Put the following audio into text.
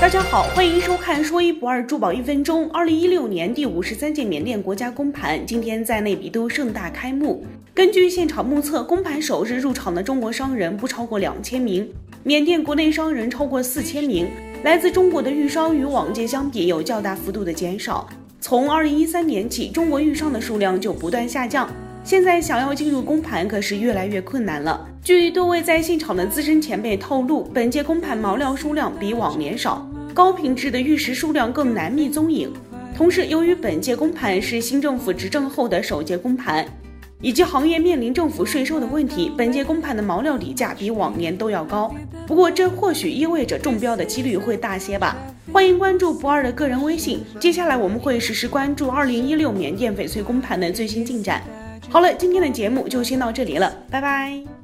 大家好，欢迎收看说一不二珠宝一分钟。二零一六年第五十三届缅甸国家公盘今天在内比都盛大开幕。根据现场目测，公盘首日入场的中国商人不超过两千名，缅甸国内商人超过四千名。来自中国的玉商与往届相比有较大幅度的减少。从二零一三年起，中国玉商的数量就不断下降。现在想要进入公盘可是越来越困难了。据多位在现场的资深前辈透露，本届公盘毛料数量比往年少，高品质的玉石数量更难觅踪影。同时，由于本届公盘是新政府执政后的首届公盘，以及行业面临政府税收的问题，本届公盘的毛料底价比往年都要高。不过，这或许意味着中标的几率会大些吧。欢迎关注不二的个人微信，接下来我们会实时关注二零一六缅甸翡翠公盘的最新进展。好了，今天的节目就先到这里了，拜拜。